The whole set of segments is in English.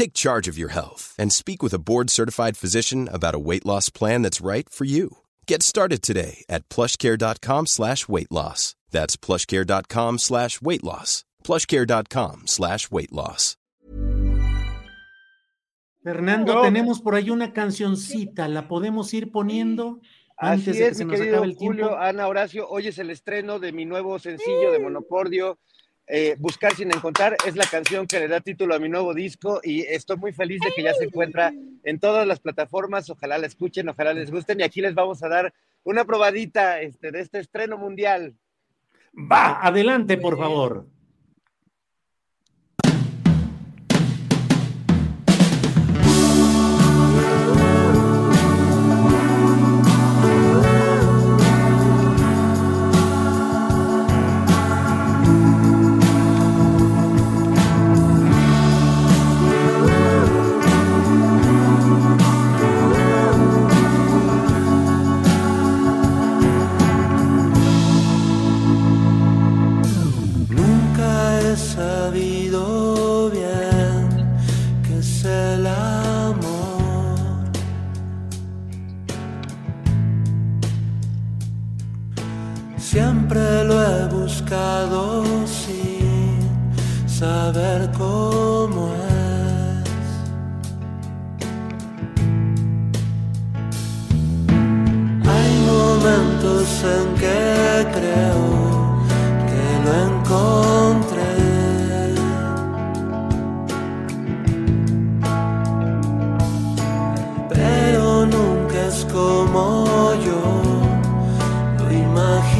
Take charge of your health and speak with a board-certified physician about a weight loss plan that's right for you. Get started today at plushcare.com slash weight loss. That's plushcare.com slash weight loss. plushcare.com slash weight loss. Fernando, No. tenemos por ahí una cancioncita, ¿la podemos ir poniendo antes Así de que es, se nos querido acabe el Julio, tiempo? Ana Horacio. Hoy es el estreno de mi nuevo sencillo de Monocordio. Eh, Buscar sin encontrar es la canción que le da título a mi nuevo disco y estoy muy feliz de que ya se encuentra en todas las plataformas. Ojalá la escuchen, ojalá les gusten y aquí les vamos a dar una probadita este, de este estreno mundial. Va, adelante, por favor. He sabido bien qué es el amor. Siempre lo he buscado sin saber cómo es. Hay momentos en que creo que lo encontré. Como yo lo imaginé.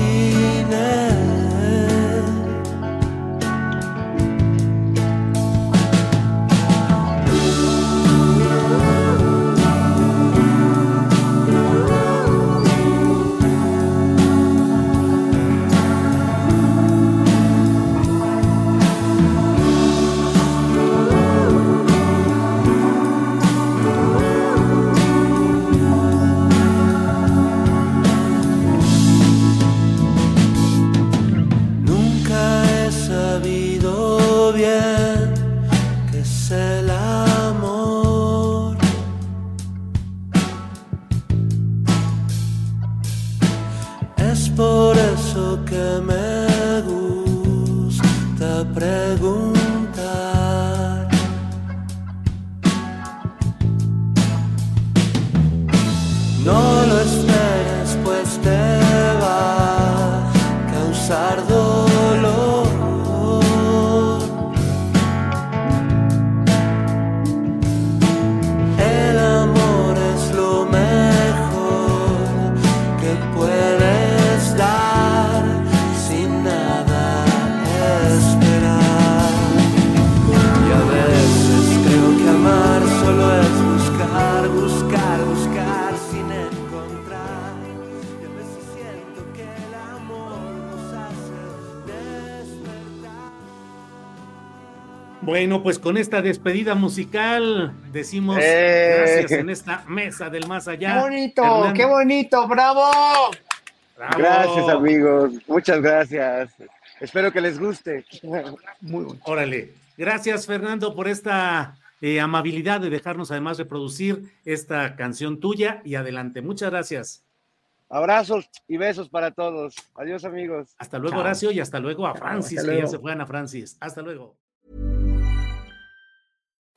Bueno, pues con esta despedida musical decimos ¡Eh! gracias en esta mesa del más allá. ¡Qué bonito! ¡Qué bonito! ¡Bravo! bravo. Gracias, amigos. Muchas gracias. Espero que les guste. Muy bueno. Órale. Gracias, Fernando, por esta eh, amabilidad de dejarnos además reproducir esta canción tuya y adelante. Muchas gracias. Abrazos y besos para todos. Adiós, amigos. Hasta luego, Chao. Horacio, y hasta luego a Francis, que ya se fue Ana Francis. Hasta luego.